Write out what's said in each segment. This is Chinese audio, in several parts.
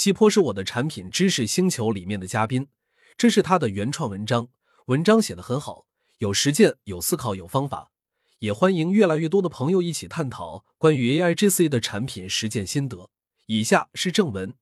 西坡是我的产品知识星球里面的嘉宾，这是他的原创文章，文章写得很好，有实践，有思考，有方法。也欢迎越来越多的朋友一起探讨关于 AIGC 的产品实践心得。以下是正文：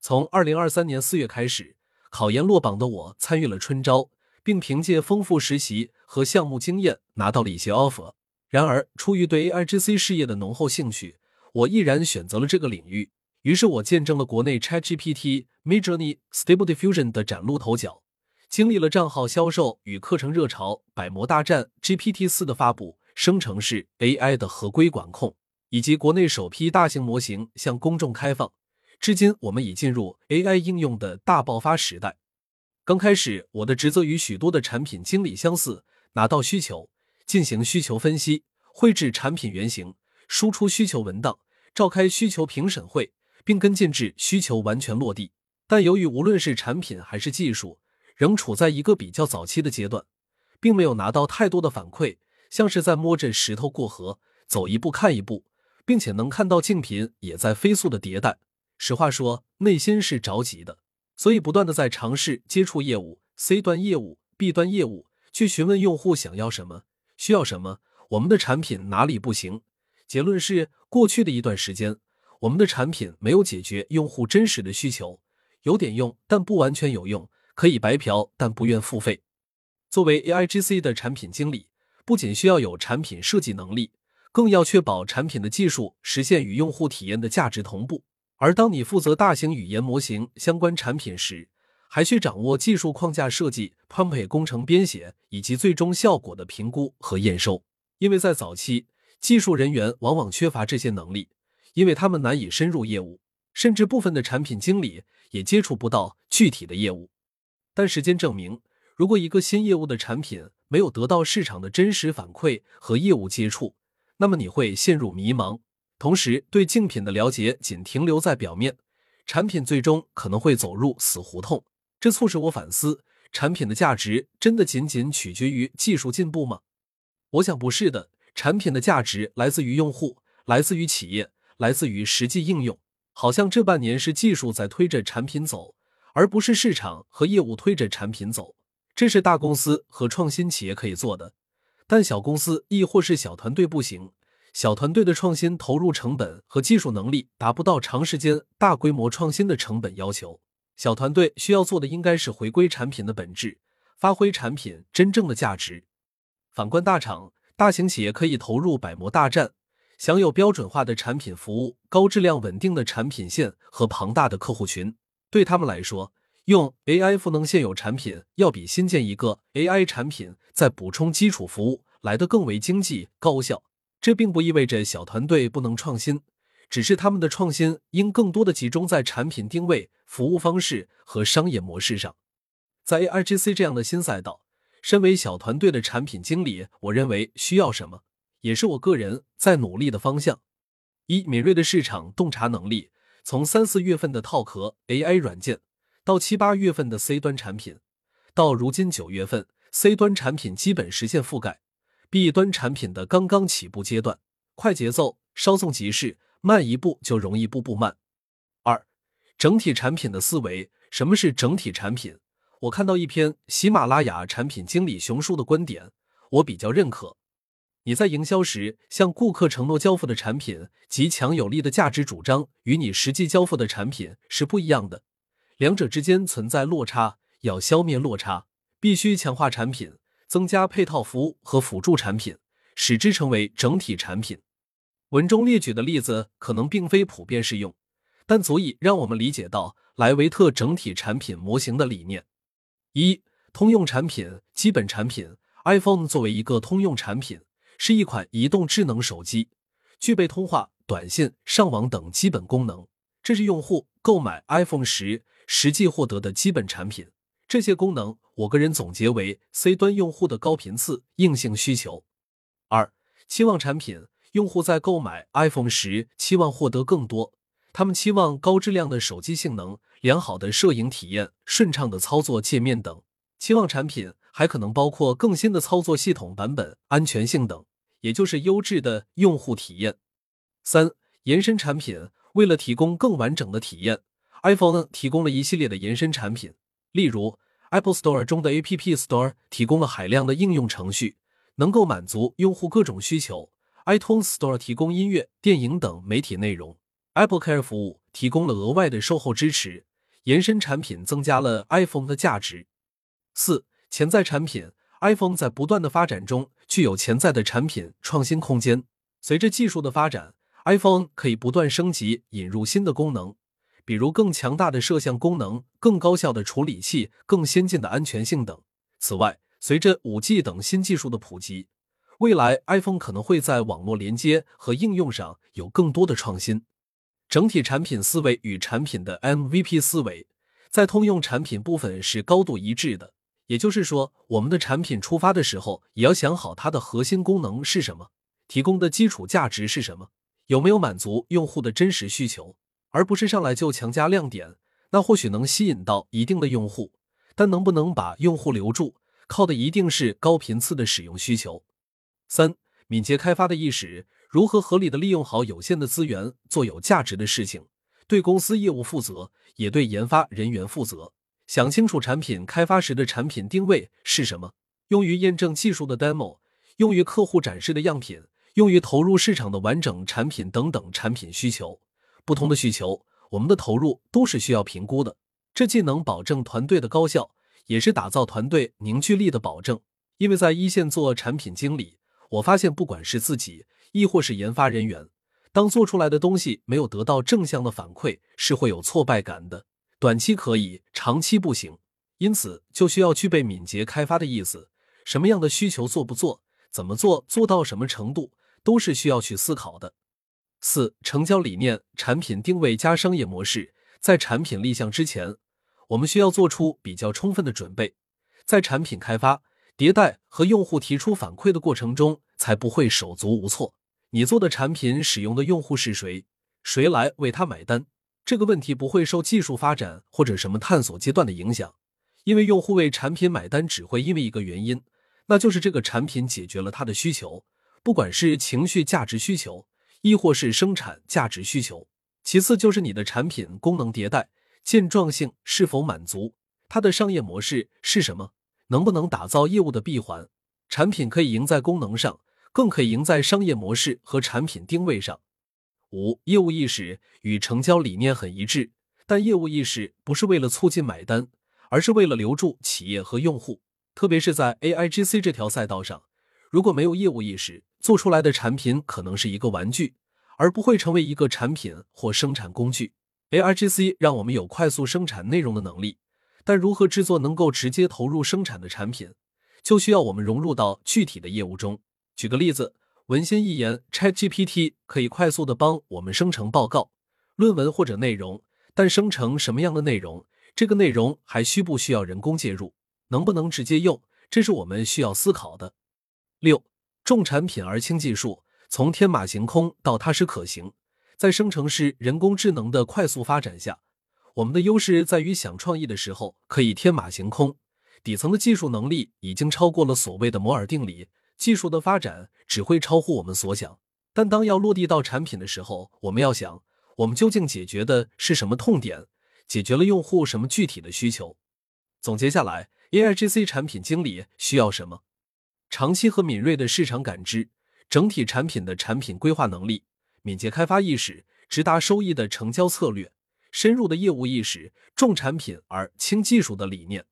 从二零二三年四月开始，考研落榜的我参与了春招，并凭借丰富实习和项目经验拿到了一些 offer。然而，出于对 AIGC 事业的浓厚兴趣，我毅然选择了这个领域。于是我见证了国内 ChatGPT、Midjourney、Stable Diffusion 的崭露头角，经历了账号销售与课程热潮、百模大战、GPT 四的发布、生成式 AI 的合规管控，以及国内首批大型模型向公众开放。至今，我们已进入 AI 应用的大爆发时代。刚开始，我的职责与许多的产品经理相似：拿到需求，进行需求分析，绘制产品原型，输出需求文档，召开需求评审会。并跟进至需求完全落地，但由于无论是产品还是技术，仍处在一个比较早期的阶段，并没有拿到太多的反馈，像是在摸着石头过河，走一步看一步，并且能看到竞品也在飞速的迭代。实话说，内心是着急的，所以不断的在尝试接触业务、C 端业务、B 端业务，去询问用户想要什么、需要什么，我们的产品哪里不行？结论是，过去的一段时间。我们的产品没有解决用户真实的需求，有点用，但不完全有用，可以白嫖，但不愿付费。作为 AIGC 的产品经理，不仅需要有产品设计能力，更要确保产品的技术实现与用户体验的价值同步。而当你负责大型语言模型相关产品时，还需掌握技术框架设计、Prompt 工程编写以及最终效果的评估和验收。因为在早期，技术人员往往缺乏这些能力。因为他们难以深入业务，甚至部分的产品经理也接触不到具体的业务。但时间证明，如果一个新业务的产品没有得到市场的真实反馈和业务接触，那么你会陷入迷茫，同时对竞品的了解仅停留在表面，产品最终可能会走入死胡同。这促使我反思：产品的价值真的仅仅取决于技术进步吗？我想不是的，产品的价值来自于用户，来自于企业。来自于实际应用，好像这半年是技术在推着产品走，而不是市场和业务推着产品走。这是大公司和创新企业可以做的，但小公司亦或是小团队不行。小团队的创新投入成本和技术能力达不到长时间大规模创新的成本要求。小团队需要做的应该是回归产品的本质，发挥产品真正的价值。反观大厂、大型企业，可以投入百模大战。享有标准化的产品服务、高质量稳定的产品线和庞大的客户群，对他们来说，用 AI 赋能现有产品，要比新建一个 AI 产品再补充基础服务来得更为经济高效。这并不意味着小团队不能创新，只是他们的创新应更多的集中在产品定位、服务方式和商业模式上。在 AIGC 这样的新赛道，身为小团队的产品经理，我认为需要什么？也是我个人在努力的方向。一敏锐的市场洞察能力，从三四月份的套壳 AI 软件，到七八月份的 C 端产品，到如今九月份 C 端产品基本实现覆盖，B 端产品的刚刚起步阶段。快节奏稍纵即逝，慢一步就容易步步慢。二整体产品的思维，什么是整体产品？我看到一篇喜马拉雅产品经理熊叔的观点，我比较认可。你在营销时向顾客承诺交付的产品及强有力的价值主张，与你实际交付的产品是不一样的，两者之间存在落差，要消灭落差，必须强化产品，增加配套服务和辅助产品，使之成为整体产品。文中列举的例子可能并非普遍适用，但足以让我们理解到莱维特整体产品模型的理念：一、通用产品，基本产品，iPhone 作为一个通用产品。是一款移动智能手机，具备通话、短信、上网等基本功能。这是用户购买 iPhone 时实际获得的基本产品。这些功能，我个人总结为 C 端用户的高频次硬性需求。二、期望产品，用户在购买 iPhone 时期望获得更多，他们期望高质量的手机性能、良好的摄影体验、顺畅的操作界面等。期望产品。还可能包括更新的操作系统版本、安全性等，也就是优质的用户体验。三、延伸产品为了提供更完整的体验，iPhone 提供了一系列的延伸产品，例如 Apple Store 中的 App Store 提供了海量的应用程序，能够满足用户各种需求；iTunes Store 提供音乐、电影等媒体内容；Apple Care 服务提供了额外的售后支持。延伸产品增加了 iPhone 的价值。四、潜在产品，iPhone 在不断的发展中具有潜在的产品创新空间。随着技术的发展，iPhone 可以不断升级，引入新的功能，比如更强大的摄像功能、更高效的处理器、更先进的安全性等。此外，随着 5G 等新技术的普及，未来 iPhone 可能会在网络连接和应用上有更多的创新。整体产品思维与产品的 MVP 思维，在通用产品部分是高度一致的。也就是说，我们的产品出发的时候，也要想好它的核心功能是什么，提供的基础价值是什么，有没有满足用户的真实需求，而不是上来就强加亮点。那或许能吸引到一定的用户，但能不能把用户留住，靠的一定是高频次的使用需求。三、敏捷开发的意识。如何合理的利用好有限的资源，做有价值的事情，对公司业务负责，也对研发人员负责。想清楚产品开发时的产品定位是什么，用于验证技术的 demo，用于客户展示的样品，用于投入市场的完整产品等等产品需求。不同的需求，我们的投入都是需要评估的。这既能保证团队的高效，也是打造团队凝聚力的保证。因为在一线做产品经理，我发现不管是自己。亦或是研发人员，当做出来的东西没有得到正向的反馈，是会有挫败感的。短期可以，长期不行，因此就需要具备敏捷开发的意思。什么样的需求做不做，怎么做，做到什么程度，都是需要去思考的。四、成交理念、产品定位加商业模式，在产品立项之前，我们需要做出比较充分的准备，在产品开发、迭代和用户提出反馈的过程中，才不会手足无措。你做的产品使用的用户是谁？谁来为他买单？这个问题不会受技术发展或者什么探索阶段的影响，因为用户为产品买单只会因为一个原因，那就是这个产品解决了他的需求，不管是情绪价值需求，亦或是生产价值需求。其次就是你的产品功能迭代健壮性是否满足，它的商业模式是什么，能不能打造业务的闭环？产品可以赢在功能上。更可以赢在商业模式和产品定位上。五、业务意识与成交理念很一致，但业务意识不是为了促进买单，而是为了留住企业和用户。特别是在 AIGC 这条赛道上，如果没有业务意识，做出来的产品可能是一个玩具，而不会成为一个产品或生产工具。AIGC 让我们有快速生产内容的能力，但如何制作能够直接投入生产的产品，就需要我们融入到具体的业务中。举个例子，文心一言，ChatGPT 可以快速的帮我们生成报告、论文或者内容，但生成什么样的内容，这个内容还需不需要人工介入，能不能直接用，这是我们需要思考的。六，重产品而轻技术，从天马行空到踏实可行，在生成式人工智能的快速发展下，我们的优势在于想创意的时候可以天马行空，底层的技术能力已经超过了所谓的摩尔定理。技术的发展只会超乎我们所想，但当要落地到产品的时候，我们要想，我们究竟解决的是什么痛点，解决了用户什么具体的需求。总结下来，AIGC 产品经理需要什么？长期和敏锐的市场感知，整体产品的产品规划能力，敏捷开发意识，直达收益的成交策略，深入的业务意识，重产品而轻技术的理念。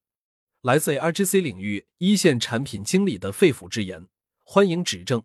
来自 RGC 领域一线产品经理的肺腑之言。欢迎指正。